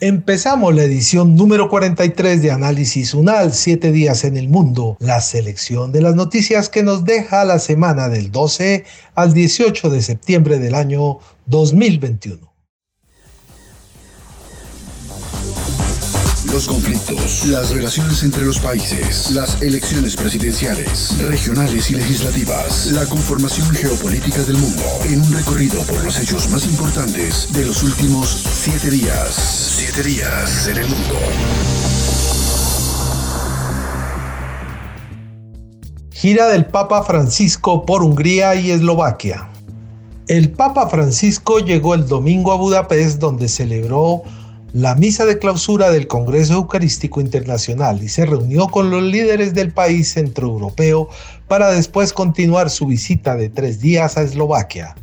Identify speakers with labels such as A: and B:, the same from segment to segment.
A: Empezamos la edición número 43 de Análisis UNAL, 7 días en el mundo, la selección de las noticias que nos deja la semana del 12 al 18 de septiembre del año 2021.
B: Los conflictos, las relaciones entre los países, las elecciones presidenciales, regionales y legislativas, la conformación geopolítica del mundo, en un recorrido por los hechos más importantes de los últimos siete días. Siete días en el mundo.
A: Gira del Papa Francisco por Hungría y Eslovaquia. El Papa Francisco llegó el domingo a Budapest donde celebró la misa de clausura del Congreso Eucarístico Internacional y se reunió con los líderes del país centroeuropeo para después continuar su visita de tres días a Eslovaquia.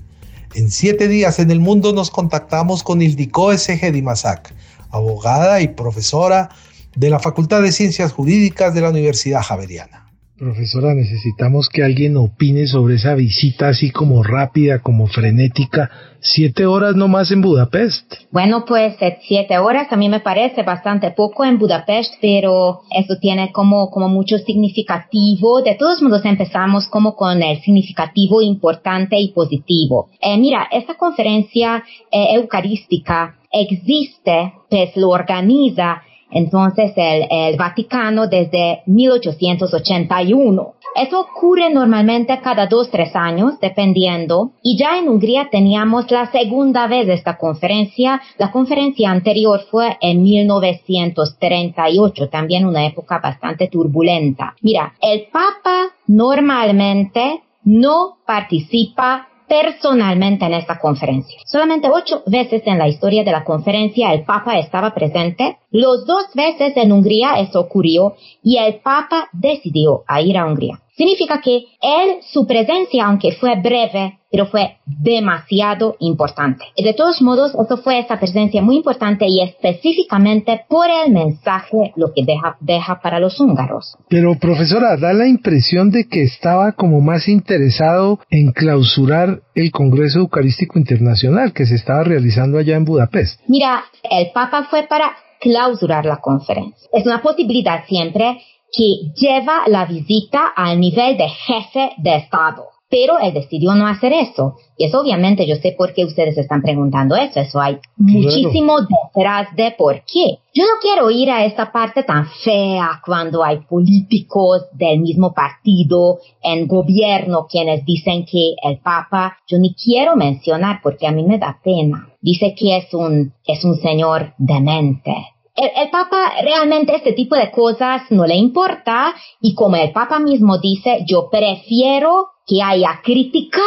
A: En siete días en el mundo nos contactamos con Ildiko S. Dimasak, abogada y profesora de la Facultad de Ciencias Jurídicas de la Universidad Javeriana. Profesora, necesitamos que alguien opine sobre esa visita así como rápida, como frenética. Siete horas nomás en Budapest.
C: Bueno, pues eh, siete horas a mí me parece bastante poco en Budapest, pero eso tiene como, como mucho significativo. De todos modos empezamos como con el significativo importante y positivo. Eh, mira, esta conferencia eh, eucarística existe, pues lo organiza entonces el, Vaticano desde 1881. Eso ocurre normalmente cada dos, tres años, dependiendo. Y ya en Hungría teníamos la segunda vez esta conferencia. La conferencia anterior fue en 1938, también una época bastante turbulenta. Mira, el Papa normalmente no participa personalmente en esta conferencia. Solamente ocho veces en la historia de la conferencia el Papa estaba presente. Los dos veces en Hungría eso ocurrió y el Papa decidió ir a Hungría. Significa que él, su presencia, aunque fue breve, pero fue demasiado importante. Y de todos modos, eso fue esa presencia muy importante y específicamente por el mensaje lo que deja, deja para los húngaros.
A: Pero profesora, da la impresión de que estaba como más interesado en clausurar el Congreso Eucarístico Internacional que se estaba realizando allá en Budapest.
C: Mira, el Papa fue para clausurar la conferencia. Es una posibilidad siempre que lleva la visita al nivel de jefe de Estado. Pero él decidió no hacer eso. Y eso obviamente yo sé por qué ustedes están preguntando eso. Eso hay muchísimo detrás de por qué. Yo no quiero ir a esta parte tan fea cuando hay políticos del mismo partido en gobierno quienes dicen que el Papa, yo ni quiero mencionar porque a mí me da pena. Dice que es un, es un señor demente el, Papa realmente este tipo de cosas no le importa y como el Papa mismo dice, yo prefiero que haya crítica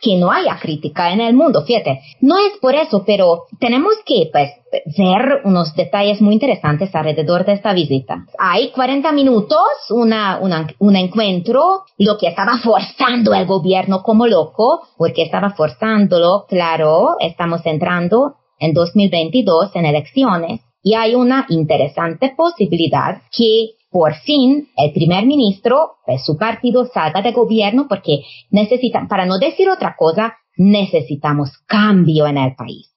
C: que no haya crítica en el mundo, fíjate. No es por eso, pero tenemos que pues, ver unos detalles muy interesantes alrededor de esta visita. Hay 40 minutos, una, un encuentro, lo que estaba forzando el gobierno como loco, porque estaba forzándolo, claro, estamos entrando en 2022 en elecciones y hay una interesante posibilidad que por fin el primer ministro de su partido salga de gobierno porque necesitan, para no decir otra cosa, necesitamos cambio en el país.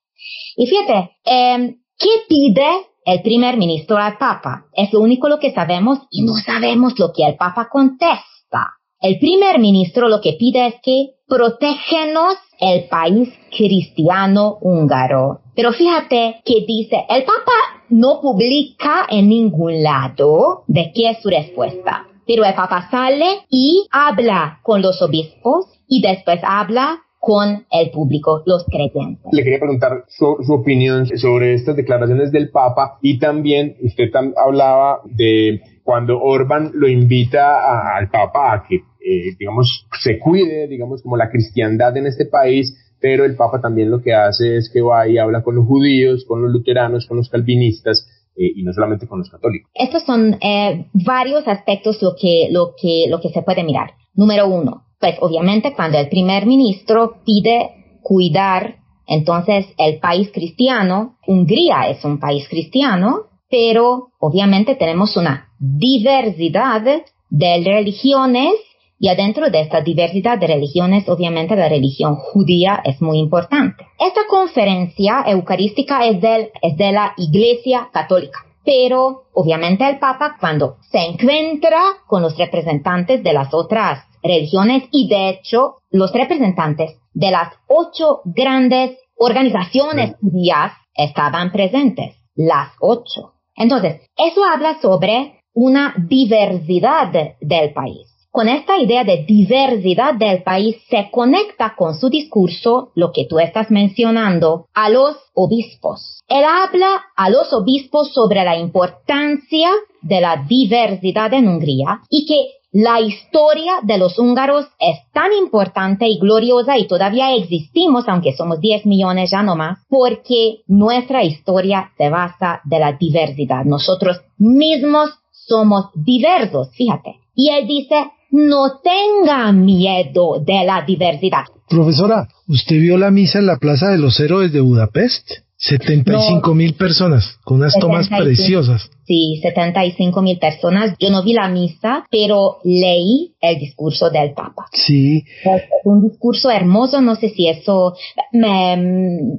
C: Y fíjate, em, ¿qué pide el primer ministro al Papa? Es lo único lo que sabemos y no sabemos lo que el Papa contesta. El primer ministro lo que pide es que protégenos el país cristiano húngaro. Pero fíjate que dice, el Papa no publica en ningún lado de qué es su respuesta. Pero el Papa sale y habla con los obispos y después habla con el público, los creyentes.
D: Le quería preguntar su, opinión sobre estas declaraciones del Papa y también usted hablaba de cuando Orban lo invita al Papa a que, eh, digamos, se cuide, digamos, como la cristiandad en este país, pero el Papa también lo que hace es que va y habla con los judíos, con los luteranos, con los calvinistas, eh, y no solamente con los católicos.
C: Estos son eh, varios aspectos lo que, lo, que, lo que se puede mirar. Número uno, pues obviamente cuando el primer ministro pide cuidar entonces el país cristiano, Hungría es un país cristiano, pero obviamente tenemos una diversidad de religiones y adentro de esta diversidad de religiones, obviamente la religión judía es muy importante. Esta conferencia eucarística es, es de la Iglesia Católica. Pero obviamente el Papa cuando se encuentra con los representantes de las otras religiones y de hecho los representantes de las ocho grandes organizaciones judías estaban presentes, las ocho. Entonces, eso habla sobre una diversidad del país. Con esta idea de diversidad del país se conecta con su discurso, lo que tú estás mencionando, a los obispos. Él habla a los obispos sobre la importancia de la diversidad en Hungría y que la historia de los húngaros es tan importante y gloriosa y todavía existimos, aunque somos 10 millones ya no más, porque nuestra historia se basa de la diversidad. Nosotros mismos somos diversos, fíjate. Y él dice, no tenga miedo de la diversidad.
A: Profesora, ¿usted vio la misa en la Plaza de los Héroes de Budapest? 75 mil personas, con unas tomas preciosas.
C: Sí, 75 mil personas. Yo no vi la misa, pero leí el discurso del Papa.
A: Sí.
C: Es un discurso hermoso, no sé si eso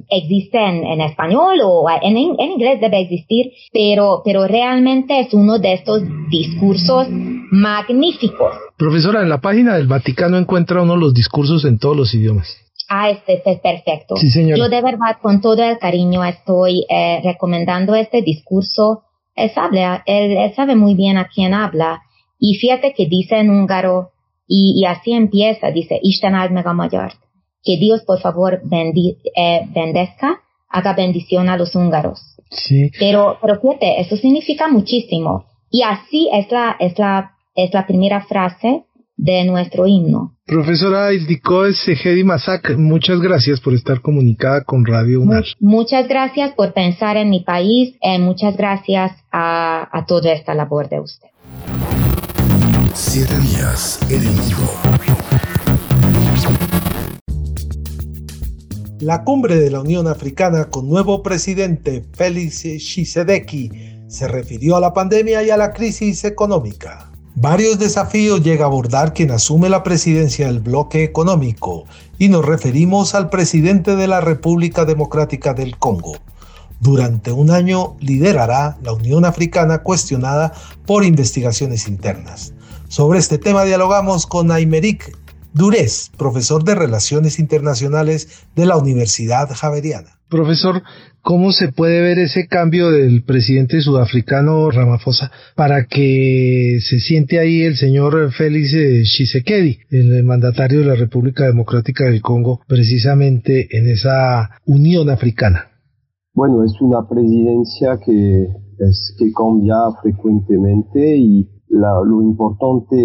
C: existe en, español o en, en, inglés debe existir, pero, pero realmente es uno de estos discursos magníficos.
A: Profesora, en la página del Vaticano encuentra uno los discursos en todos los idiomas.
C: Ah, este, este, es perfecto.
A: Sí, señor.
C: Yo de verdad, con todo el cariño, estoy eh, recomendando este discurso. Él sabe, él, sabe muy bien a quién habla. Y fíjate que dice en húngaro, y, así empieza, dice, Isten. Que Dios, por favor, bendi, eh, bendezca, haga bendición a los húngaros.
A: Sí.
C: Pero, pero fíjate, eso significa muchísimo. Y así es la, es la, es la primera frase de nuestro himno.
A: Profesora Ildiko Segedi Masak, muchas gracias por estar comunicada con Radio UNAR.
C: Muchas gracias por pensar en mi país y eh, muchas gracias a, a toda esta labor de usted.
B: Siete días en el
A: La cumbre de la Unión Africana con nuevo presidente Félix Tshisekedi se refirió a la pandemia y a la crisis económica. Varios desafíos llega a abordar quien asume la presidencia del bloque económico y nos referimos al presidente de la República Democrática del Congo. Durante un año liderará la Unión Africana cuestionada por investigaciones internas. Sobre este tema dialogamos con Aymeric Durez, profesor de Relaciones Internacionales de la Universidad Javeriana. Profesor, ¿Cómo se puede ver ese cambio del presidente sudafricano Ramaphosa para que se siente ahí el señor Félix Tshisekedi, el mandatario de la República Democrática del Congo, precisamente en esa Unión Africana?
E: Bueno, es una presidencia que, es, que cambia frecuentemente y lo importante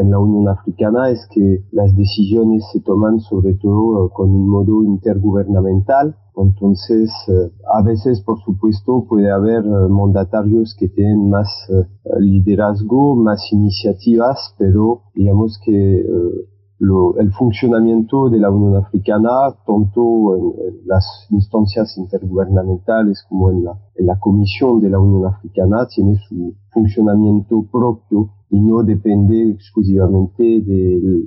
E: en la Unión Africana es que las decisiones se toman sobre todo con un modo intergubernamental. Entonces, eh, a veces, por supuesto, puede haber eh, mandatarios que tienen más eh, liderazgo, más iniciativas, pero digamos que el funcionamiento de la Unión Africana, tanto en, las instancias intergubernamentales como en la, la Comisión de la Unión Africana, tiene su funcionamiento propio y no depende exclusivamente de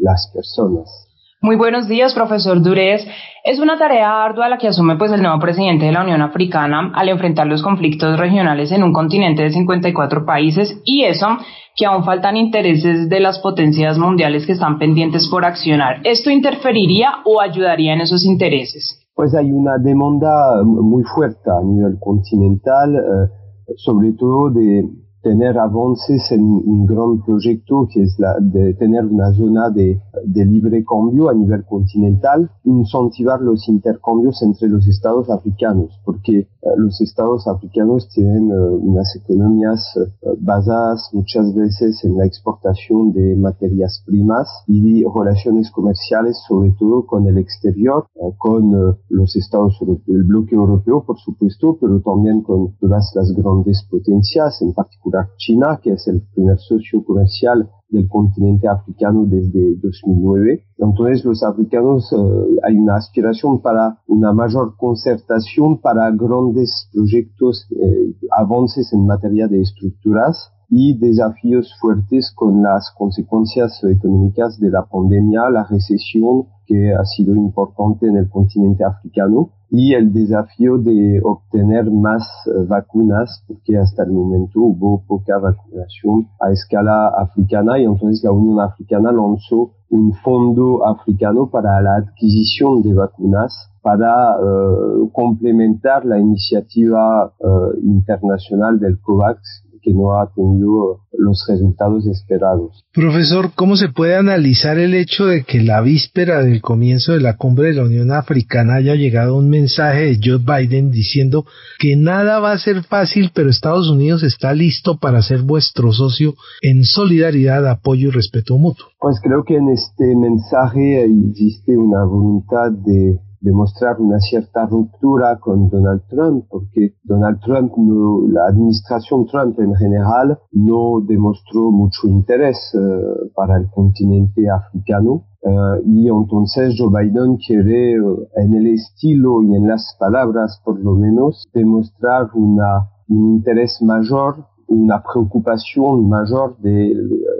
E: las personas.
F: Muy buenos días, profesor Durez. Es una tarea ardua la que asume pues el nuevo presidente de la Unión Africana al enfrentar los conflictos regionales en un continente de 54 países y eso que aún faltan intereses de las potencias mundiales que están pendientes por accionar. ¿Esto interferiría o ayudaría en esos intereses?
E: Pues hay una demanda muy fuerte a nivel continental, eh, sobre todo de tener avances en un gran proyecto que es la de tener una zona de, libre cambio a nivel continental, incentivar los intercambios entre los estados africanos, porque eh, los estados africanos tienen uh, unas economías uh, basadas muchas veces en la exportación de materias primas y relaciones comerciales, sobre todo con el exterior, con los estados europeos, el bloque europeo, por supuesto, pero también con todas las grandes potencias, en particular China, que es el primer socio comercial del continente africano desde 2009. Entonces los africanos uh, hay una aspiración para una mayor concertación para grandes proyectos, eh, avances en materia de estructuras y desafíos fuertes con las consecuencias económicas de la pandemia, la recesión que ha sido importante en el continente africano y el desafío de obtener más uh, vacunas porque hasta el momento hubo poca vacunación a escala africana y entonces la Unión Africana lanzó un fondo africano para la adquisición de vacunas para uh, complementar la iniciativa uh, internacional del COVAX que no ha tenido los resultados esperados.
A: Profesor, ¿cómo se puede analizar el hecho de que la víspera del comienzo de la cumbre de la Unión Africana haya llegado un mensaje de Joe Biden diciendo que nada va a ser fácil, pero Estados Unidos está listo para ser vuestro socio en solidaridad, apoyo y respeto mutuo?
E: Pues creo que en este mensaje existe una voluntad de demostrar una cierta ruptura con Donald Trump, porque Donald Trump, no, la administración Trump en general, no demostró mucho interés uh, para el continente africano. Uh, y entonces Joe Biden quiere, uh, en el estilo y en las palabras por lo menos, demostrar una, un interés mayor una preocupación mayor de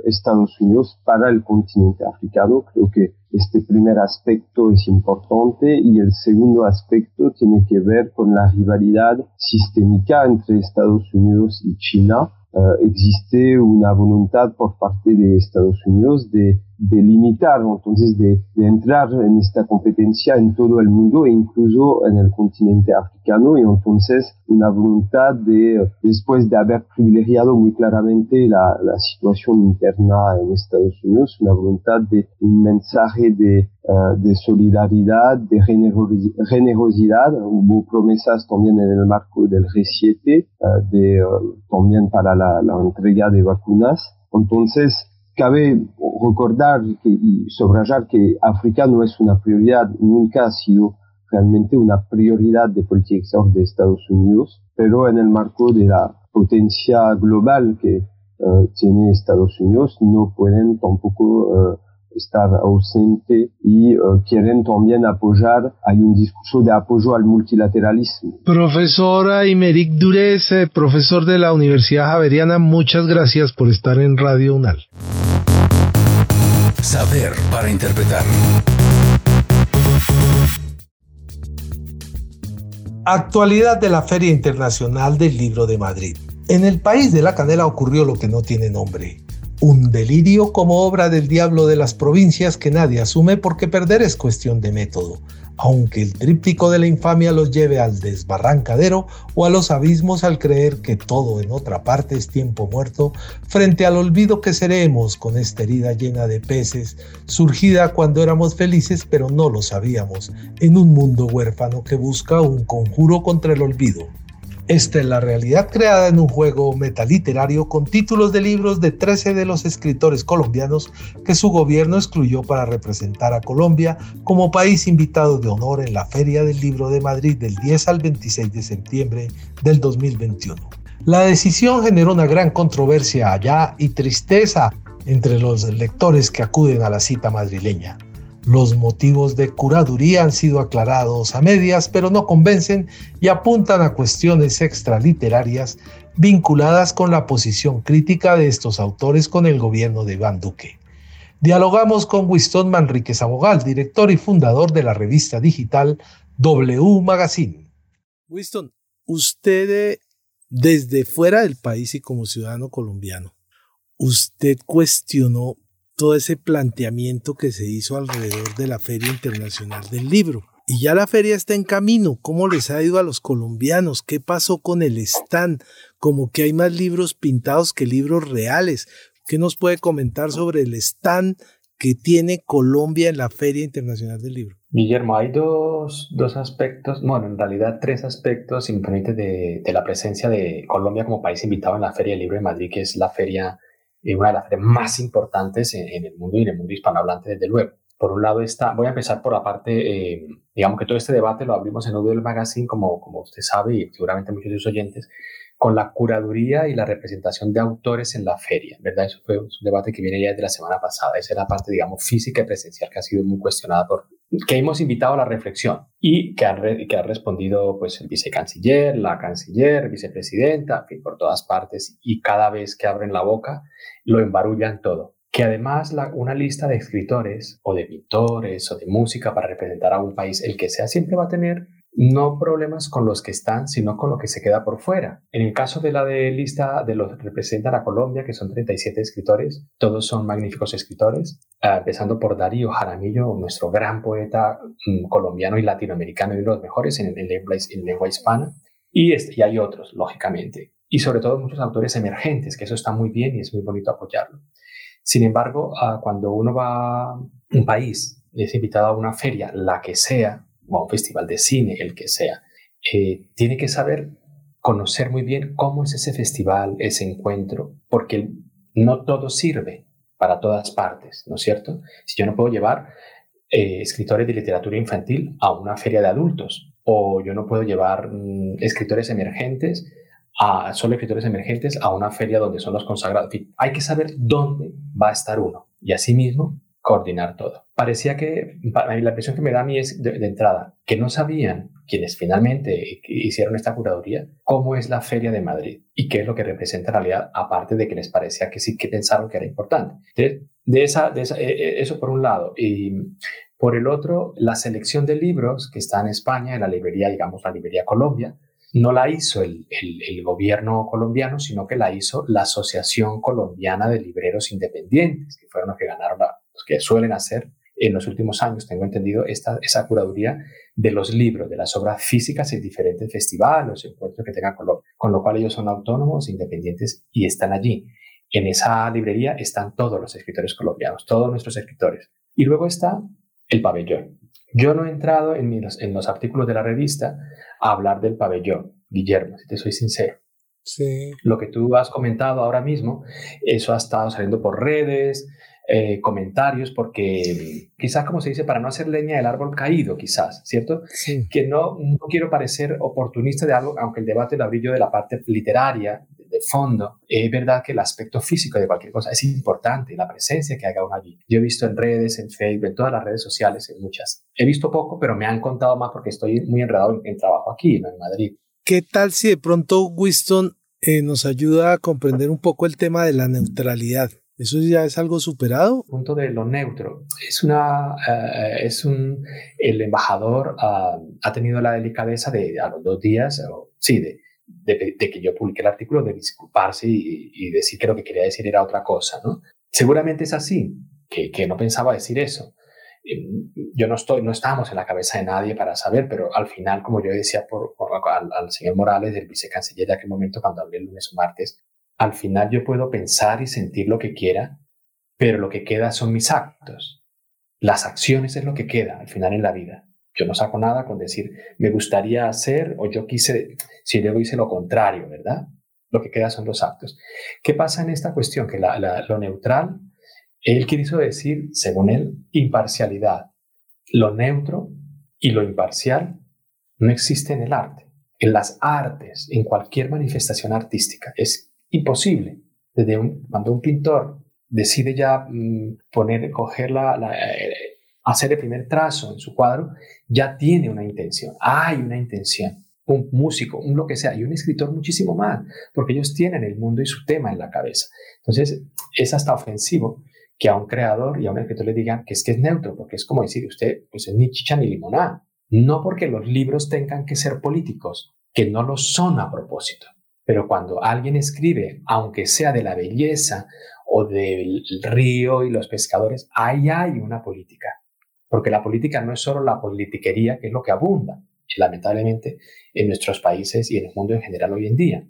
E: Estados Unidos para el continente africano. Creo que este primer aspecto es importante y el segundo aspecto tiene que ver con la rivalidad sistémica entre Estados Unidos y China. Uh, existe una voluntad por parte de Estados Unidos de de limitar, entonces de, de, entrar en esta competencia en todo el mundo e incluso en el continente africano y entonces una voluntad de, después de haber privilegiado muy claramente la, la situación interna en Estados Unidos, una voluntad de un mensaje de, uh, de solidaridad, de generosidad, hubo promesas también en el marco del G7, uh, de, uh, también para la, la entrega de vacunas. Entonces, cabe recordar que, y subrayar que África no es una prioridad, nunca ha sido realmente una prioridad de política exterior de Estados Unidos, pero en el marco de la potencia global que uh, tiene Estados Unidos no pueden tampoco uh, estar ausente y uh, quieren también apoyar, hay un discurso de apoyo al multilateralismo.
A: Profesora Imeric Durez, eh, profesor de la Universidad Javeriana, muchas gracias por estar en Radio UNAL.
B: Saber para interpretar.
A: Actualidad de la Feria Internacional del Libro de Madrid. En el país de la canela ocurrió lo que no tiene nombre. Un delirio como obra del diablo de las provincias que nadie asume porque perder es cuestión de método aunque el tríptico de la infamia los lleve al desbarrancadero o a los abismos al creer que todo en otra parte es tiempo muerto, frente al olvido que seremos con esta herida llena de peces, surgida cuando éramos felices pero no lo sabíamos, en un mundo huérfano que busca un conjuro contra el olvido. Esta es la realidad creada en un juego metaliterario con títulos de libros de 13 de los escritores colombianos que su gobierno excluyó para representar a Colombia como país invitado de honor en la Feria del Libro de Madrid del 10 al 26 de septiembre del 2021. La decisión generó una gran controversia allá y tristeza entre los lectores que acuden a la cita madrileña. Los motivos de curaduría han sido aclarados a medias, pero no convencen y apuntan a cuestiones extraliterarias vinculadas con la posición crítica de estos autores con el gobierno de Iván Duque. Dialogamos con Winston Manríquez Abogal, director y fundador de la revista digital W Magazine. Winston, usted desde fuera del país y como ciudadano colombiano, usted cuestionó todo ese planteamiento que se hizo alrededor de la Feria Internacional del Libro. Y ya la feria está en camino. ¿Cómo les ha ido a los colombianos? ¿Qué pasó con el stand? Como que hay más libros pintados que libros reales. ¿Qué nos puede comentar sobre el stand que tiene Colombia en la Feria Internacional del Libro?
G: Guillermo, hay dos, dos aspectos, bueno, en realidad tres aspectos, si de, de, la presencia de Colombia como país invitado en la Feria del Libro de Madrid, que es la feria, eh, una de las ferias más importantes en, el mundo y en el mundo hispanohablante, desde luego. Por un lado está, voy a empezar por la parte, eh, digamos que todo este debate lo abrimos en Udel Magazine, como, como usted sabe y seguramente muchos de sus oyentes, con la curaduría y la representación de autores en la feria, ¿verdad? Eso fue un debate que viene ya desde la semana pasada. Esa es la parte, digamos, física y presencial que ha sido muy cuestionada por, que hemos invitado a la reflexión y que ha que ha respondido pues el vicecanciller, la canciller, vicepresidenta, en fin, por todas partes y cada vez que abren la boca lo embarullan todo. Que además una lista de escritores o de pintores o de música para representar a un país, el que sea, siempre va a tener no problemas con los que están, sino con lo que se queda por fuera. En el caso de la de lista de los que representan a Colombia, que son 37 escritores, todos son magníficos escritores, ah, empezando por Darío Jaramillo, nuestro gran poeta mm, colombiano y latinoamericano y de los mejores en, lengua, en lengua, hispana, y, este, y hay otros, lógicamente, y sobre todo muchos autores emergentes, que eso está muy bien y es muy bonito apoyarlo. Sin embargo, ah, cuando uno va a un país, es invitado a una feria, la que sea, o un festival de cine, el que sea, eh, tiene que saber conocer muy bien cómo es ese festival, ese encuentro, porque no todo sirve para todas partes, ¿no es cierto? Si yo no puedo llevar eh, escritores de literatura infantil a una feria de adultos, o yo no puedo llevar mm, escritores emergentes a solo escritores emergentes a una feria donde son los consagrados. hay que saber dónde va a estar uno y asimismo coordinar todo. Parecía que, la impresión que me da a mí es de, entrada, que no sabían quienes finalmente hicieron esta curaduría, cómo es la Feria de Madrid y qué es lo que representa en realidad, aparte de que les parecía que sí que pensaron que era importante. de, esa, de esa, eh, eh, eso por un lado. Y por el otro, la selección de libros que está en España, en la librería, digamos, la librería Colombia, no la hizo el, gobierno colombiano, sino que la hizo la Asociación Colombiana de Libreros Independientes, que fueron los que ganaron, los que suelen hacer en los últimos años, tengo entendido, esta, esa curaduría de los libros, de las obras físicas en diferentes festivales, encuentros que tengan Colombia, con lo cual ellos son autónomos, independientes y están allí. En esa librería están todos los escritores colombianos, todos nuestros escritores. Y luego está el pabellón. Yo no he entrado en, en los artículos de la revista a hablar del pabellón, Guillermo, si te soy sincero. Sí. Lo que tú has comentado ahora mismo, eso ha estado saliendo por redes, eh, comentarios, porque quizás, como se dice, para no hacer leña del árbol caído, quizás, ¿cierto? Sí. Que no, no quiero parecer oportunista de algo, aunque el debate lo abrí yo de la parte literaria, de fondo, es verdad que el aspecto físico de cualquier cosa es importante, la presencia que haga uno allí. Yo he visto en redes, en Facebook, en todas las redes sociales, en muchas. He visto poco, pero me han contado más porque estoy muy enredado en, trabajo aquí, en Madrid.
A: ¿Qué tal si de pronto Winston eh, nos ayuda a comprender un poco el tema de la neutralidad? ¿Eso ya es algo superado?
G: Punto de lo neutro. Es una, eh, es un, el embajador ah, ha tenido la delicadeza de a los dos días, sí, de, que yo publiqué el artículo, de disculparse y, decir que lo que quería decir era otra cosa, ¿no? Seguramente es así, que, que no pensaba decir eso. Em, yo no estoy, no estamos en la cabeza de nadie para saber, pero al final, como yo decía por, al, señor Morales, el vicecanciller de aquel momento, cuando hablé el lunes o martes, al final yo puedo pensar y sentir lo que quiera, pero lo que queda son mis actos. Las acciones es lo que queda al final en la vida. Yo no saco nada con decir, me gustaría hacer o yo quise, si luego hice lo contrario, ¿verdad? Lo que queda son los actos. ¿Qué pasa en esta cuestión? Que lo neutral, él quiso decir, según él, imparcialidad. Lo neutro y lo imparcial no existe en el arte. En las artes, en cualquier manifestación artística, es imposible. Desde cuando un pintor decide ya mm, poner, coger la, eh, hacer el primer trazo en su cuadro, ya tiene una intención, hay una intención. Un músico, un lo que sea, y un escritor muchísimo más, porque ellos tienen el mundo y su tema en la cabeza. Entonces, es hasta ofensivo que a un creador y a un escritor le digan que es que es neutro, porque es como decir usted, pues es ni chicha ni limonada. No porque los libros tengan que ser políticos, que no lo son a propósito. Pero cuando alguien escribe, aunque sea de la belleza o del río y los pescadores, ahí hay una política porque la política no es solo la politiquería, que es lo que abunda, lamentablemente, en nuestros países y en el mundo en general hoy en día.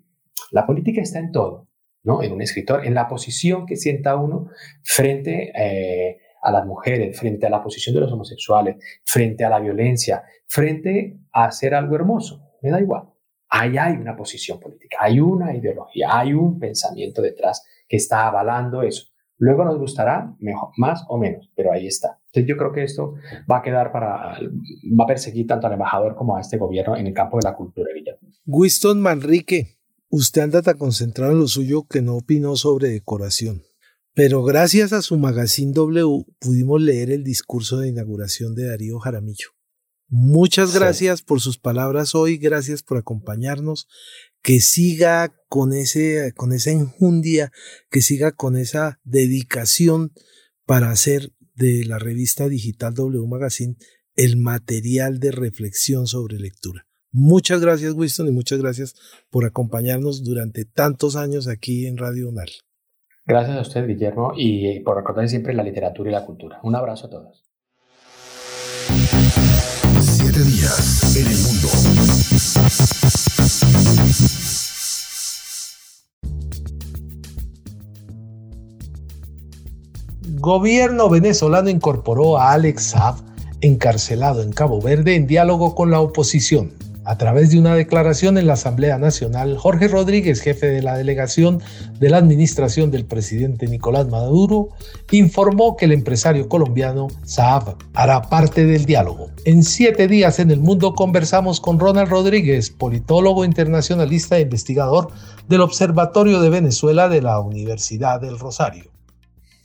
G: La política está en todo, ¿no? En un escritor, en la posición que sienta uno frente eh, a las mujeres, frente a la posición de los homosexuales, frente a la violencia, frente a hacer algo hermoso. Me da igual. Ahí hay una posición política, hay una ideología, hay un pensamiento detrás que está avalando eso. Luego nos gustará más o menos, pero ahí está. Entonces yo creo que esto va a quedar para, va a perseguir tanto al embajador como a este gobierno en el campo de la cultura.
A: Winston Manrique, usted anda tan concentrado en lo suyo que no opinó sobre decoración. Pero gracias a su magazine W pudimos leer el discurso de inauguración de Darío Jaramillo. Muchas gracias por sus palabras hoy, gracias por acompañarnos, que siga con ese con esa enjundia, que siga con esa dedicación para hacer de la revista digital W Magazine el material de reflexión sobre lectura. Muchas gracias Winston y muchas gracias por acompañarnos durante tantos años aquí en Radio UNAL.
G: Gracias a usted, Guillermo, y por recordar siempre la literatura y la cultura. Un abrazo a todos.
B: Días en el mundo.
A: Gobierno venezolano incorporó a Alex Saab, encarcelado en Cabo Verde, en diálogo con la oposición. A través de una declaración en la Asamblea Nacional, Jorge Rodríguez, jefe de la delegación de la administración del presidente Nicolás Maduro, informó que el empresario colombiano Saab hará parte del diálogo. En siete días en el mundo conversamos con Ronald Rodríguez, politólogo internacionalista e investigador del Observatorio de Venezuela de la Universidad del Rosario.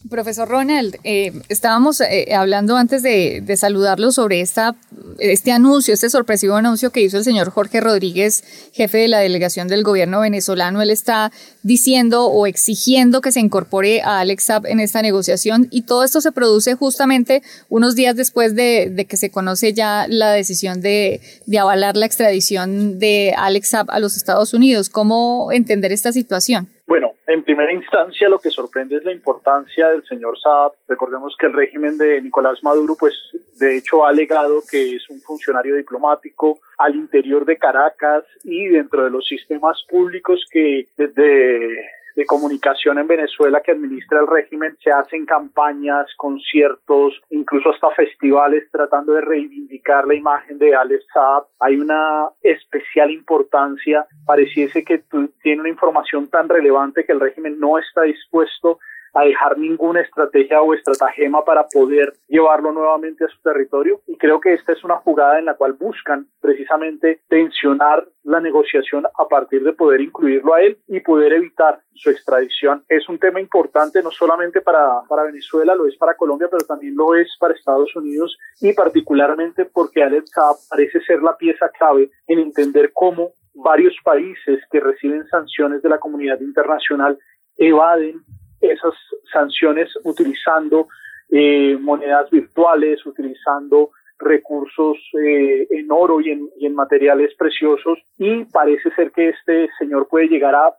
H: Profesor Ronald, eh, estábamos eh, hablando antes de, saludarlo sobre esta, este anuncio, este sorpresivo anuncio que hizo el señor Jorge Rodríguez, jefe de la delegación del gobierno venezolano. Él está diciendo o exigiendo que se incorpore a Alex Saab en esta negociación y todo esto se produce justamente unos días después de, que se conoce ya la decisión de, de avalar la extradición de Alex Saab a los Estados Unidos. ¿Cómo entender esta situación?
I: Bueno, en primera instancia lo que sorprende es la importancia del señor Saab. Recordemos que el régimen de Nicolás Maduro, pues de hecho ha alegado que es un funcionario diplomático al interior de Caracas y dentro de los sistemas públicos que desde de comunicación en Venezuela que administra el régimen, se hacen campañas, conciertos, incluso hasta festivales tratando de reivindicar la imagen de Alex Saab. Hay una especial importancia, pareciese que tiene una información tan relevante que el régimen no está dispuesto a dejar ninguna estrategia o estratagema para poder llevarlo nuevamente a su territorio. Y creo que esta es una jugada en la cual buscan precisamente tensionar la negociación a partir de poder incluirlo a él y poder evitar su extradición. Es un tema importante no solamente para, para Venezuela, lo es para Colombia, pero también lo es para Estados Unidos y particularmente porque Alex Saab parece ser la pieza clave en entender cómo varios países que reciben sanciones de la comunidad internacional evaden esas sanciones utilizando eh, monedas virtuales, utilizando recursos eh, en oro y en, materiales preciosos. Y parece ser que este señor puede llegar a,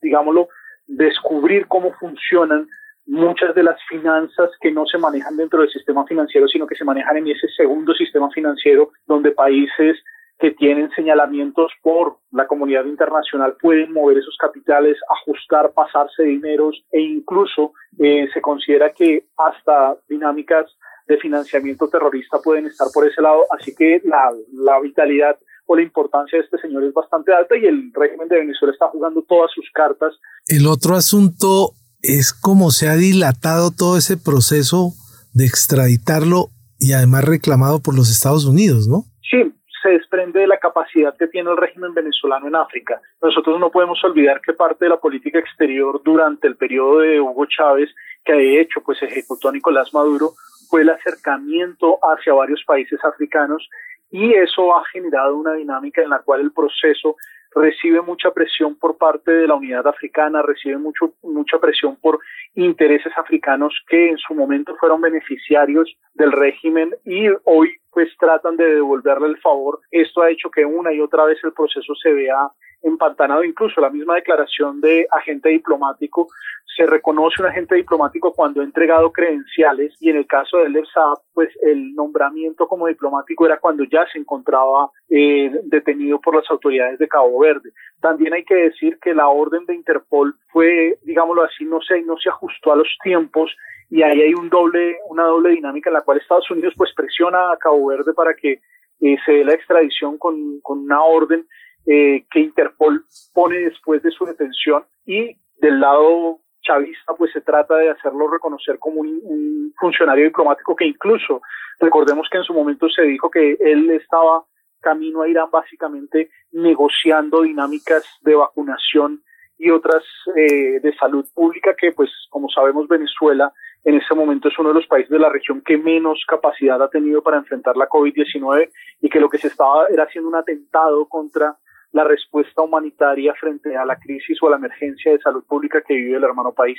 I: digámoslo, descubrir cómo funcionan muchas de las finanzas que no se manejan dentro del sistema financiero, sino que se manejan en ese segundo sistema financiero donde países que tienen señalamientos por la comunidad internacional pueden mover esos capitales, ajustar, pasarse dineros e incluso eh, se considera que hasta dinámicas de financiamiento terrorista pueden estar por ese lado. Así que la, la vitalidad o la importancia de este señor es bastante alta y el régimen de Venezuela está jugando todas sus cartas.
A: El otro asunto es cómo se ha dilatado todo ese proceso de extraditarlo y además reclamado por los Estados Unidos, ¿no?
I: Sí, se desprende de la capacidad que tiene el régimen venezolano en África. Nosotros no podemos olvidar que parte de la política exterior durante el periodo de Hugo Chávez, que de hecho pues ejecutó a Nicolás Maduro, fue el acercamiento hacia varios países africanos y eso ha generado una dinámica en la cual el proceso recibe mucha presión por parte de la unidad africana, recibe mucho, mucha presión por intereses africanos que en su momento fueron beneficiarios del régimen y hoy pues tratan de devolverle el favor. Esto ha hecho que una y otra vez el proceso se vea empantanado, incluso la misma declaración de agente diplomático, se reconoce un agente diplomático cuando ha entregado credenciales y en el caso de El Saab, pues el nombramiento como diplomático era cuando ya se encontraba eh, detenido por las autoridades de Cabo Verde. También hay que decir que la orden de Interpol fue, digámoslo así, no se, no se ajustó a los tiempos y ahí hay un doble, una doble dinámica en la cual Estados Unidos pues presiona a Cabo Verde para que eh, se dé la extradición con, con una orden eh, que Interpol pone después de su detención y del lado chavista pues se trata de hacerlo reconocer como un, funcionario diplomático que incluso recordemos que en su momento se dijo que él estaba camino a Irán básicamente negociando dinámicas de vacunación y otras eh, de salud pública que pues como sabemos Venezuela en este momento es uno de los países de la región que menos capacidad ha tenido para enfrentar la COVID-19 y que lo que se estaba era haciendo un atentado contra la respuesta humanitaria frente a la crisis o a la emergencia de salud pública que vive el hermano país.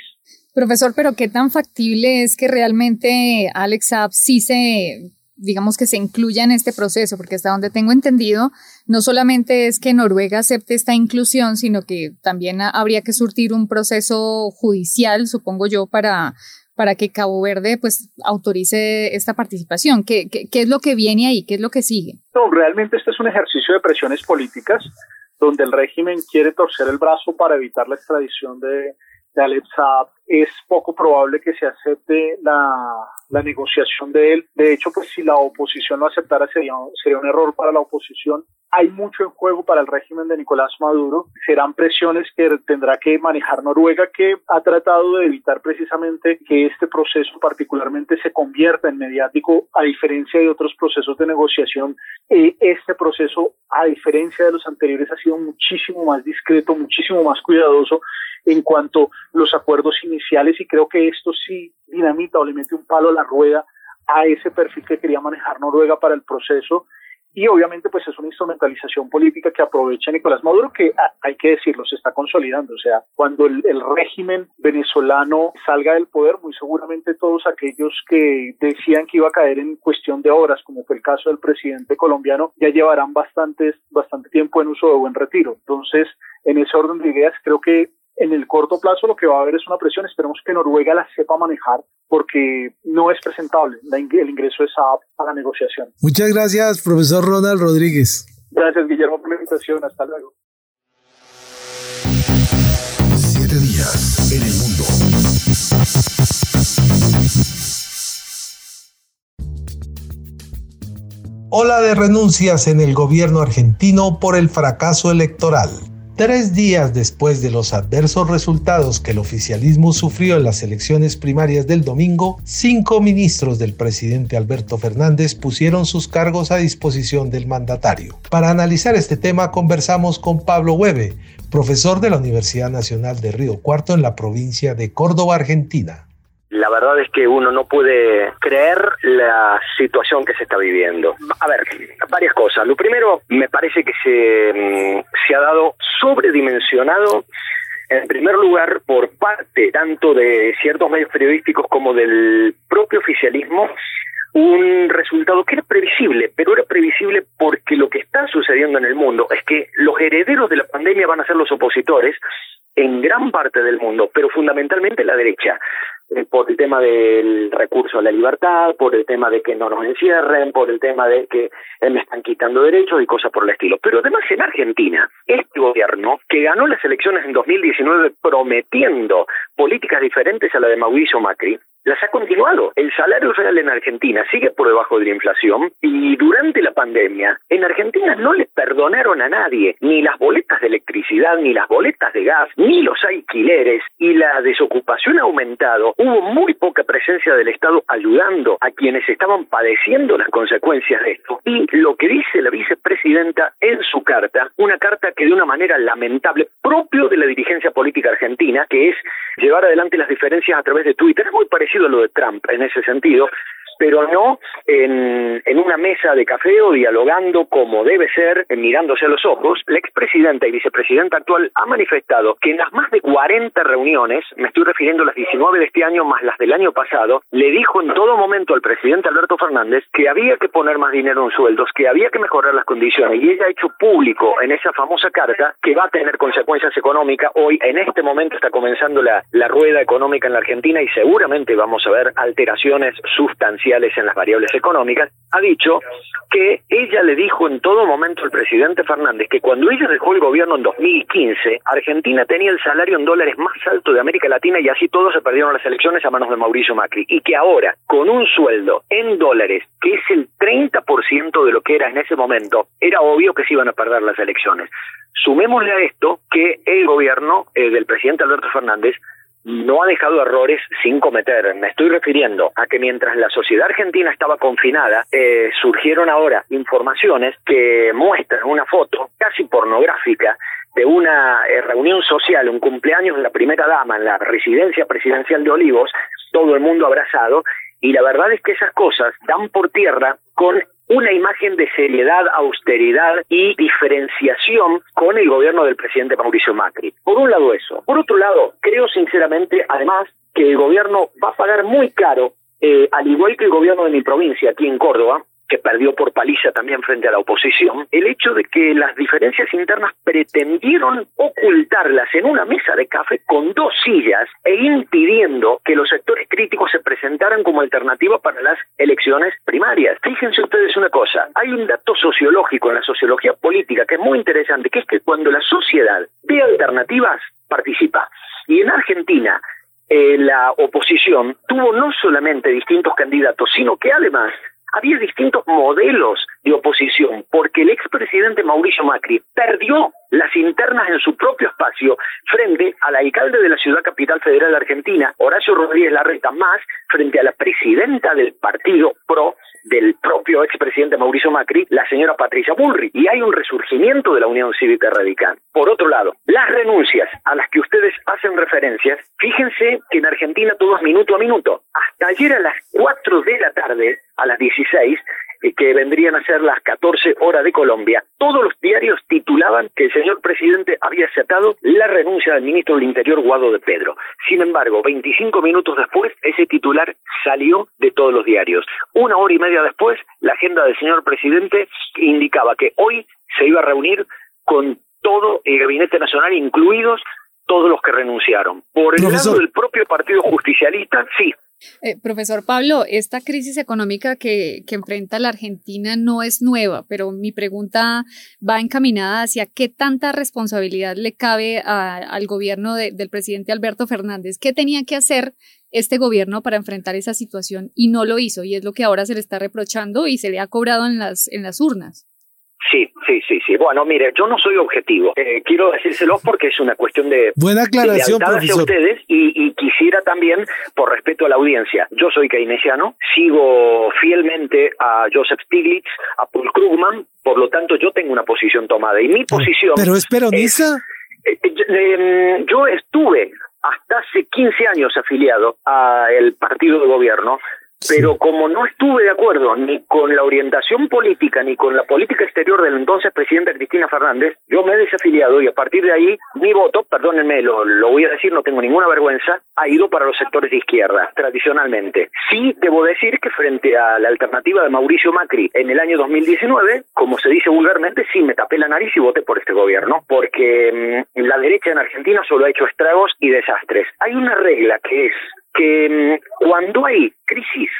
H: Profesor, pero ¿qué tan factible es que realmente Alex Saab sí se digamos que se incluya en este proceso, porque hasta donde tengo entendido, no solamente es que Noruega acepte esta inclusión, sino que también habría que surtir un proceso judicial, supongo yo, para, para que Cabo Verde pues autorice esta participación. ¿Qué, qué, es lo que viene ahí? ¿Qué es lo que sigue?
I: No, realmente este es un ejercicio de presiones políticas donde el régimen quiere torcer el brazo para evitar la extradición de, de Alep Saab. Es poco probable que se acepte la, la negociación de él. De hecho, pues si la oposición lo aceptara sería, sería un error para la oposición. Hay mucho en juego para el régimen de Nicolás Maduro. Serán presiones que tendrá que manejar Noruega, que ha tratado de evitar precisamente que este proceso particularmente se convierta en mediático, a diferencia de otros procesos de negociación. Eh, este proceso, a diferencia de los anteriores, ha sido muchísimo más discreto, muchísimo más cuidadoso en cuanto los acuerdos iniciales y creo que esto sí dinamita o le mete un palo a la rueda a ese perfil que quería manejar Noruega para el proceso. Y obviamente pues es una instrumentalización política que aprovecha Nicolás Maduro que hay que decirlo se está consolidando. O sea cuando el, el, régimen venezolano salga del poder muy seguramente todos aquellos que decían que iba a caer en cuestión de horas como fue el caso del presidente colombiano ya llevarán bastantes bastante tiempo en uso de buen retiro. Entonces en ese orden de ideas creo que en el corto plazo lo que va a haber es una presión. Esperemos que Noruega la sepa manejar porque no es presentable el ingreso de Saab a la negociación.
A: Muchas gracias, profesor Ronald Rodríguez.
I: Gracias, Guillermo, por la invitación. Hasta luego.
B: Siete días en el mundo.
A: Ola de renuncias en el gobierno argentino por el fracaso electoral. Tres días después de los adversos resultados que el oficialismo sufrió en las elecciones primarias del domingo, cinco ministros del presidente Alberto Fernández pusieron sus cargos a disposición del mandatario. Para analizar este tema conversamos con Pablo Hueve, profesor de la Universidad Nacional de Río Cuarto en la provincia de Córdoba, Argentina
J: la verdad es que uno no puede creer la situación que se está viviendo. A ver, varias cosas. Lo primero, me parece que se, mm, se ha dado sobredimensionado en primer lugar, por parte tanto de ciertos medios periodísticos como del propio oficialismo, un resultado que era previsible, pero era previsible porque lo que está sucediendo en el mundo es que los herederos de la pandemia van a ser los opositores en gran parte del mundo, pero fundamentalmente la derecha. Eh, por el tema del recurso a la libertad, por el tema de que no nos encierren, por el tema de que eh, me están quitando derechos y cosas por el estilo. Pero además en Argentina, este gobierno que ganó las elecciones en 2019 prometiendo políticas diferentes a la de Mauricio Macri, las ha continuado. El salario real en Argentina sigue por debajo de la inflación y durante la pandemia en Argentina no le perdonaron a nadie ni las boletas de electricidad, ni las boletas de gas, ni los alquileres y la desocupación ha aumentado. Hubo muy poca presencia del Estado ayudando a quienes estaban padeciendo las consecuencias de esto. Y lo que dice la vicepresidenta en su carta, una carta que de una manera lamentable, propio de la dirigencia política argentina, que es llevar adelante las diferencias a través de Twitter, es muy parecido a lo de Trump en ese sentido, pero no en, en una mesa de café o dialogando como debe ser, mirándose a los ojos. La expresidenta y vicepresidenta actual ha manifestado que en las más de 40 reuniones, me estoy refiriendo a las 19 de este año más las del año pasado, le dijo en todo momento al presidente Alberto Fernández que había que poner más dinero en sueldos, que había que mejorar las condiciones y ella ha hecho público en esa famosa carta que va a tener consecuencias económicas. Hoy, en este momento, está comenzando la, la rueda económica en la Argentina y seguramente vamos a ver alteraciones sustanciales en las variables económicas. Ha dicho que ella le dijo en todo momento al presidente Fernández que cuando ella dejó el gobierno en 2015, Argentina tenía el salario en dólares más alto de América Latina y así todos se perdieron las elecciones a manos de Mauricio Macri. Y que ahora, con un sueldo en dólares, que es el 30% de lo que era en ese momento, era obvio que se iban a perder las elecciones. Sumémosle a esto que el gobierno eh, del presidente Alberto Fernández no ha dejado errores sin cometer. Me estoy refiriendo a que mientras la sociedad argentina estaba confinada, eh, surgieron ahora informaciones que muestran una foto casi pornográfica de una eh, reunión social, un cumpleaños de la primera dama en la residencia presidencial de Olivos, todo el mundo abrazado, y la verdad es que esas cosas dan por tierra con una imagen de seriedad, austeridad y diferenciación con el gobierno del presidente Mauricio Macri. Por un lado eso. Por otro lado, creo sinceramente, además, que el gobierno va a pagar muy caro, eh, al igual que el gobierno de mi provincia, aquí en Córdoba, que perdió por paliza también frente a la oposición, el hecho de que las diferencias internas pretendieron ocultarlas en una mesa de café con dos sillas e impidiendo que los sectores críticos se presentaran como alternativa para las elecciones primarias. Fíjense ustedes una cosa, hay un dato sociológico en la sociología política que es muy interesante, que es que cuando la sociedad ve alternativas, participa. Y en Argentina, eh, la oposición tuvo no solamente distintos candidatos, sino que además había distintos modelos de oposición, porque el expresidente Mauricio Macri perdió las internas en su propio espacio frente al alcalde de la ciudad capital federal de Argentina, Horacio Rodríguez Larreta, más frente a la presidenta del partido PRO, del propio expresidente Mauricio Macri, la señora Patricia Bullrich, y hay un resurgimiento de la Unión Cívica Radical. Por otro lado, las renuncias a las que ustedes hacen referencias, fíjense que en Argentina todo es minuto a minuto. Hasta ayer a las 4 de la tarde, a las 16, eh, que vendrían a ser las 14 horas de Colombia, todos los diarios titulaban que el señor presidente había aceptado la renuncia del ministro del Interior, Guado de Pedro. Sin embargo, 25 minutos después, ese titular salió de todos los diarios. Una hora y media después, la agenda del señor presidente indicaba que hoy se iba a reunir con todo el gabinete nacional, incluidos todos los que renunciaron. Por el lado del propio Partido Justicialista, sí,
H: eh, profesor Pablo, esta crisis económica que, que, enfrenta la Argentina no es nueva, pero mi pregunta va encaminada hacia qué tanta responsabilidad le cabe al gobierno del presidente Alberto Fernández. ¿Qué tenía que hacer este gobierno para enfrentar esa situación y no lo hizo? Y es lo que ahora se le está reprochando y se le ha cobrado en las, en las urnas.
J: Sí, sí, sí, sí. Bueno, mire, yo no soy objetivo. Eh, quiero decírselo porque es una cuestión de,
A: Buena aclaración,
J: hacia ustedes y, quisiera también, por respeto a la audiencia, yo soy keynesiano, sigo fielmente a Joseph Stiglitz, a Paul Krugman, por lo tanto yo tengo una posición tomada y mi posición...
A: ¿Pero es peronista?
J: Eh, eh, yo estuve hasta hace 15 años afiliado al partido de gobierno pero como no estuve de acuerdo ni con la orientación política ni con la política exterior del entonces presidente Cristina Fernández, yo me he desafiliado y a partir de ahí mi voto, perdónenme, lo, lo voy a decir, no tengo ninguna vergüenza, ha ido para los sectores de izquierda, tradicionalmente. Sí, debo decir que frente a la alternativa de Mauricio Macri en el año 2019, como se dice vulgarmente, sí me tapé la nariz y voté por este gobierno, porque mm, la derecha en Argentina solo ha hecho estragos y desastres. Hay una regla que es que mm, cuando hay crisis,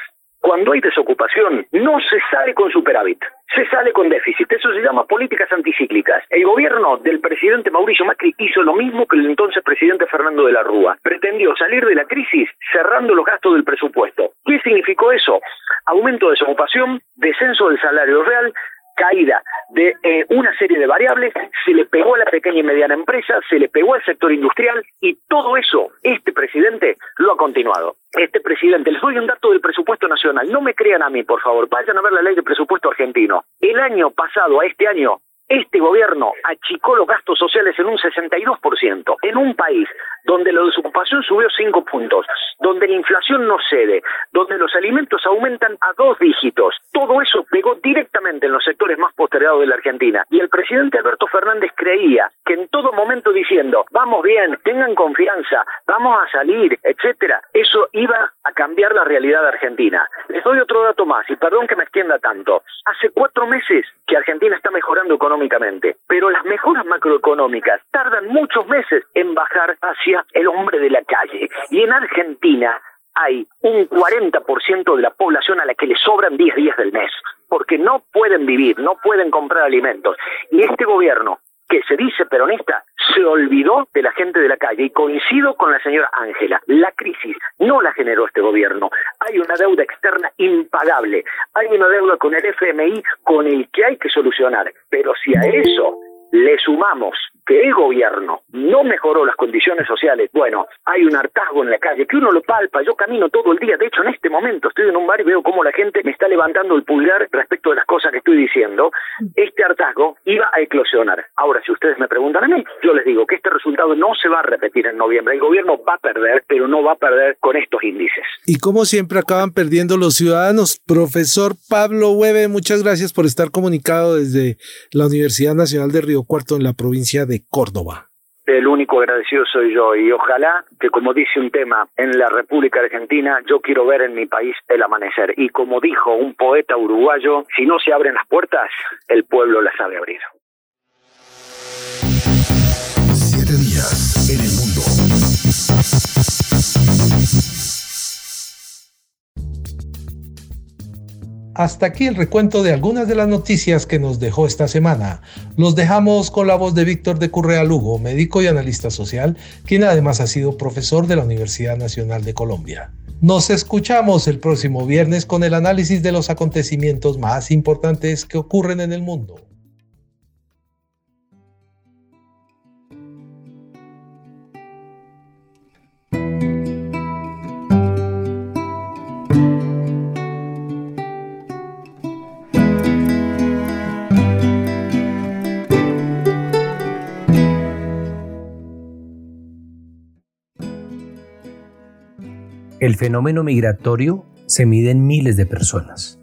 J: cuando hay desocupación, no se sale con superávit, se sale con déficit. Eso se llama políticas anticíclicas. El gobierno del presidente Mauricio Macri hizo lo mismo que el entonces presidente Fernando de la Rúa. Pretendió salir de la crisis cerrando los gastos del presupuesto. ¿Qué significó eso? Aumento de desocupación, descenso del salario real, caída de eh, una serie de variables, se le pegó a la pequeña y mediana empresa, se le pegó al sector industrial y todo eso este presidente lo ha continuado. Este presidente, les doy un dato del presupuesto nacional, no me crean a mí, por favor, vayan a ver la ley de presupuesto argentino. El año pasado a este año Este gobierno achicó los gastos sociales en un 62%, en un país donde la desocupación subió 5 puntos, donde la inflación no cede, donde los alimentos aumentan a dos dígitos. Todo eso pegó directamente en los sectores más postergados de la Argentina. Y el presidente Alberto Fernández creía que en todo momento diciendo, vamos bien, tengan confianza, vamos a salir, etcétera, eso iba a cambiar la realidad de Argentina. Les doy otro dato más, y perdón que me extienda tanto. Hace cuatro meses que Argentina está mejorando económicamente, pero las mejoras macroeconómicas tardan muchos meses en bajar hacia el hombre de la calle. Y en Argentina hay un 40% de la población a la que le sobran 10 días del mes, porque no pueden vivir, no pueden comprar alimentos. Y este gobierno que se dice peronista se olvidó de la gente de la calle y coincido con la señora Ángela. La crisis no la generó este gobierno. Hay una deuda externa impagable. Hay una deuda con el FMI con el que hay que solucionar. Pero si a eso le sumamos que el gobierno no mejoró las condiciones sociales, bueno, hay un hartazgo en la calle, que uno lo palpa, yo camino todo el día, de hecho en este momento estoy en un bar y veo cómo la gente me está levantando el pulgar respecto de las cosas que estoy diciendo, este hartazgo iba a eclosionar. Ahora, si ustedes me preguntan a mí, yo les digo que este resultado no se va a repetir en noviembre, el gobierno va a perder, pero no va a perder con estos índices.
A: Y como siempre acaban perdiendo los ciudadanos, profesor Pablo Hueve, muchas gracias por estar comunicado desde la Universidad Nacional de Río Cuarto en la provincia de Córdoba.
J: El único agradecido soy yo y ojalá que como dice un tema en la República Argentina, yo quiero ver en mi país el amanecer. Y como dijo un poeta uruguayo, si no se abren las puertas, el pueblo las sabe abrir.
A: Hasta aquí el recuento de algunas de las noticias que nos dejó esta semana. Los dejamos con la voz de Víctor de Currea Lugo, médico y analista social, quien además ha sido profesor de la Universidad Nacional de Colombia. Nos escuchamos el próximo viernes con el análisis de los acontecimientos más importantes que ocurren en el mundo.
K: El fenómeno migratorio se mide en miles de personas.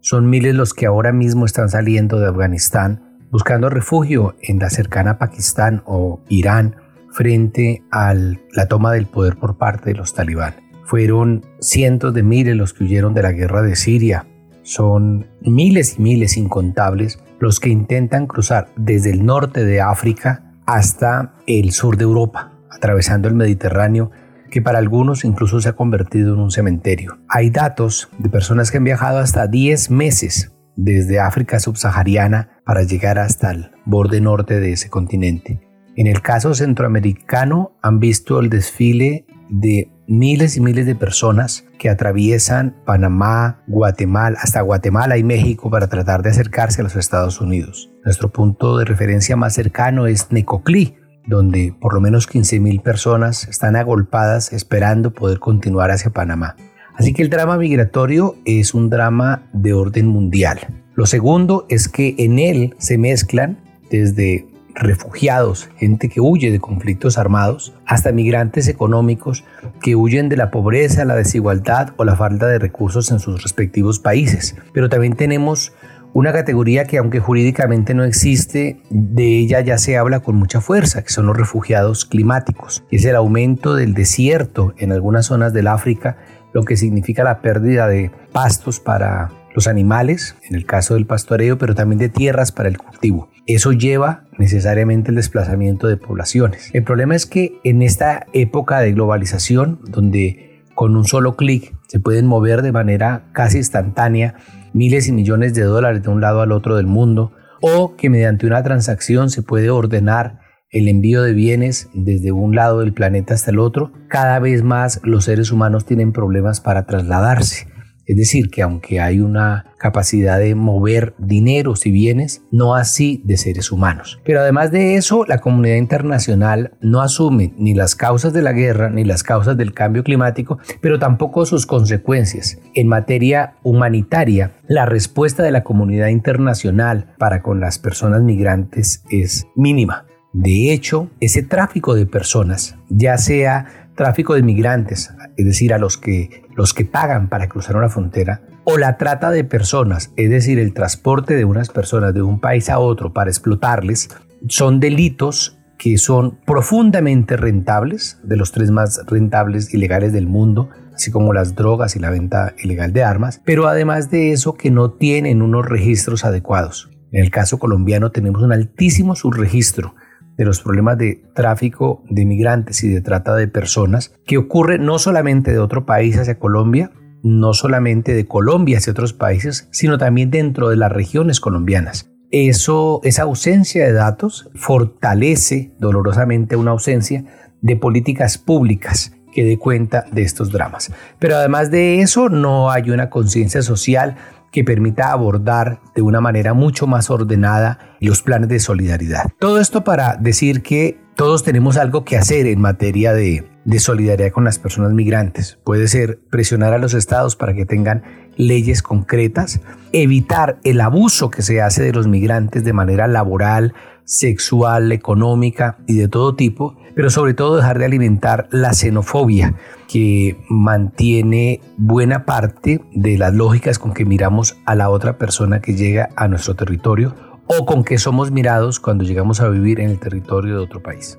K: Son miles los que ahora mismo están saliendo de Afganistán buscando refugio en la cercana Pakistán o Irán frente a la toma del poder por parte de los talibán. Fueron cientos de miles los que huyeron de la guerra de Siria. Son miles y miles incontables los que intentan cruzar desde el norte de África hasta el sur de Europa, atravesando el Mediterráneo que para algunos incluso se ha convertido en un cementerio. Hay datos de personas que han viajado hasta 10 meses desde África subsahariana para llegar hasta el borde norte de ese continente. En el caso centroamericano han visto el desfile de miles y miles de personas que atraviesan Panamá, Guatemala, hasta Guatemala y México para tratar de acercarse a los Estados Unidos. Nuestro punto de referencia más cercano es Necoclí, donde por lo menos 15.000 personas están agolpadas esperando poder continuar hacia Panamá. Así que el drama migratorio es un drama de orden mundial. Lo segundo es que en él se mezclan desde refugiados, gente que huye de conflictos armados, hasta migrantes económicos que huyen de la pobreza, la desigualdad o la falta de recursos en sus respectivos países. Pero también tenemos una categoría que aunque jurídicamente no existe, de ella ya se habla con mucha fuerza, que son los refugiados climáticos. Es el aumento del desierto en algunas zonas del África, lo que significa la pérdida de pastos para los animales, en el caso del pastoreo, pero también de tierras para el cultivo. Eso lleva necesariamente el desplazamiento de poblaciones. El problema es que en esta época de globalización, donde con un solo clic se pueden mover de manera casi instantánea miles y millones de dólares de un lado al otro del mundo, o que mediante una transacción se puede ordenar el envío de bienes desde un lado del planeta hasta el otro, cada vez más los seres humanos tienen problemas para trasladarse. Es decir, que aunque hay una capacidad de mover dineros y bienes, no así de seres humanos. Pero además de eso, la comunidad internacional no asume ni las causas de la guerra ni las causas del cambio climático, pero tampoco sus consecuencias. En materia humanitaria, la respuesta de la comunidad internacional para con las personas migrantes es mínima. De hecho, ese tráfico de personas, ya sea tráfico de migrantes, es decir, a los que, los que pagan para cruzar una frontera, o la trata de personas, es decir, el transporte de unas personas de un país a otro para explotarles, son delitos que son profundamente rentables, de los tres más rentables y legales del mundo, así como las drogas y la venta ilegal de armas, pero además de eso que no tienen unos registros adecuados. En el caso colombiano tenemos un altísimo subregistro de los problemas de tráfico de migrantes y de trata de personas que ocurre no solamente de otro país hacia Colombia, no solamente de Colombia hacia otros países, sino también dentro de las regiones colombianas. Eso, esa ausencia de datos fortalece dolorosamente una ausencia de políticas públicas que dé cuenta de estos dramas. Pero además de eso, no hay una conciencia social que permita abordar de una manera mucho más ordenada los planes de solidaridad. Todo esto para decir que todos tenemos algo que hacer en materia de, solidaridad con las personas migrantes. Puede ser presionar a los estados para que tengan leyes concretas, evitar el abuso que se hace de los migrantes de manera laboral, sexual, económica y de todo tipo, pero sobre todo dejar de alimentar la xenofobia que mantiene buena parte de las lógicas con que miramos a la otra persona que llega a nuestro territorio o con que somos mirados cuando llegamos a vivir en el territorio de otro país.